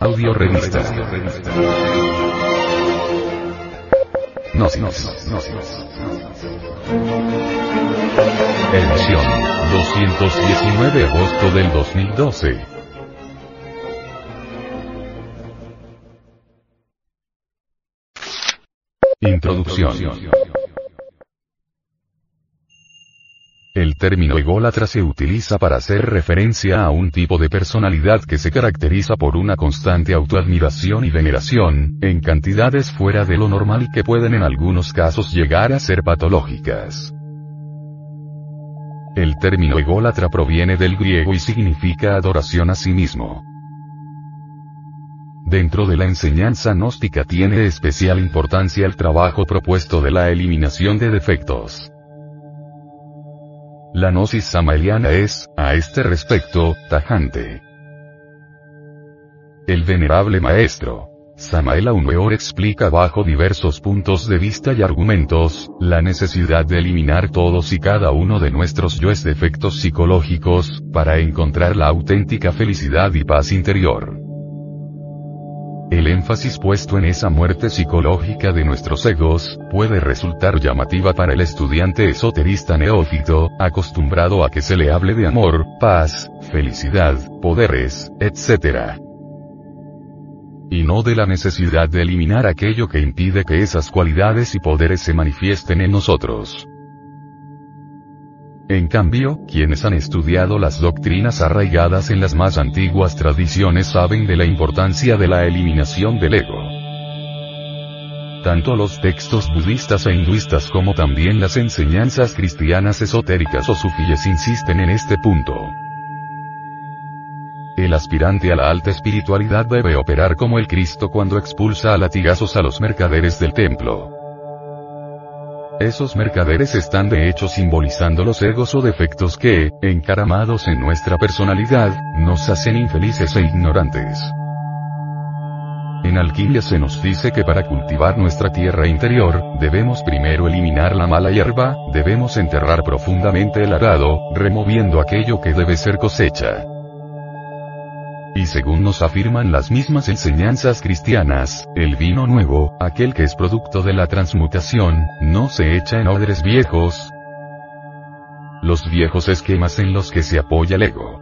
Audio revista. Gnosis. Edición 219 de agosto del 2012. Introducción. El término ególatra se utiliza para hacer referencia a un tipo de personalidad que se caracteriza por una constante autoadmiración y veneración, en cantidades fuera de lo normal y que pueden en algunos casos llegar a ser patológicas. El término ególatra proviene del griego y significa adoración a sí mismo. Dentro de la enseñanza gnóstica tiene especial importancia el trabajo propuesto de la eliminación de defectos. La gnosis samaeliana es, a este respecto, tajante. El venerable maestro, Samael Aumeor explica bajo diversos puntos de vista y argumentos, la necesidad de eliminar todos y cada uno de nuestros yoes defectos psicológicos, para encontrar la auténtica felicidad y paz interior. El énfasis puesto en esa muerte psicológica de nuestros egos, puede resultar llamativa para el estudiante esoterista neófito, acostumbrado a que se le hable de amor, paz, felicidad, poderes, etc. Y no de la necesidad de eliminar aquello que impide que esas cualidades y poderes se manifiesten en nosotros. En cambio, quienes han estudiado las doctrinas arraigadas en las más antiguas tradiciones saben de la importancia de la eliminación del ego. Tanto los textos budistas e hinduistas como también las enseñanzas cristianas esotéricas o sufíes insisten en este punto. El aspirante a la alta espiritualidad debe operar como el Cristo cuando expulsa a latigazos a los mercaderes del templo. Esos mercaderes están de hecho simbolizando los egos o defectos que, encaramados en nuestra personalidad, nos hacen infelices e ignorantes. En alquimia se nos dice que para cultivar nuestra tierra interior, debemos primero eliminar la mala hierba, debemos enterrar profundamente el arado, removiendo aquello que debe ser cosecha. Y según nos afirman las mismas enseñanzas cristianas, el vino nuevo, aquel que es producto de la transmutación, no se echa en odres viejos, los viejos esquemas en los que se apoya el ego.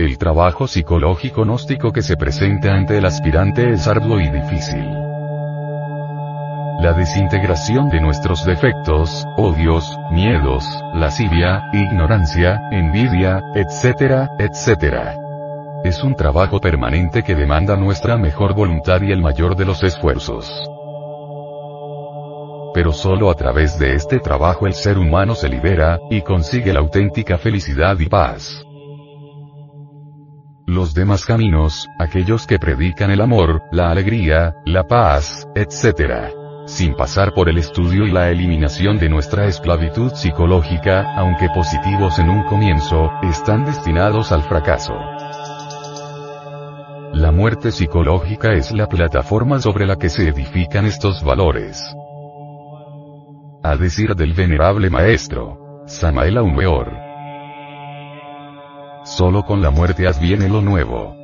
El trabajo psicológico gnóstico que se presenta ante el aspirante es arduo y difícil. La desintegración de nuestros defectos, odios, miedos, lascivia, ignorancia, envidia, etcétera, etcétera. Es un trabajo permanente que demanda nuestra mejor voluntad y el mayor de los esfuerzos. Pero solo a través de este trabajo el ser humano se libera, y consigue la auténtica felicidad y paz. Los demás caminos, aquellos que predican el amor, la alegría, la paz, etc sin pasar por el estudio y la eliminación de nuestra esclavitud psicológica, aunque positivos en un comienzo, están destinados al fracaso. La muerte psicológica es la plataforma sobre la que se edifican estos valores. A decir del venerable maestro, Samael Aumeor. Solo con la muerte adviene lo nuevo.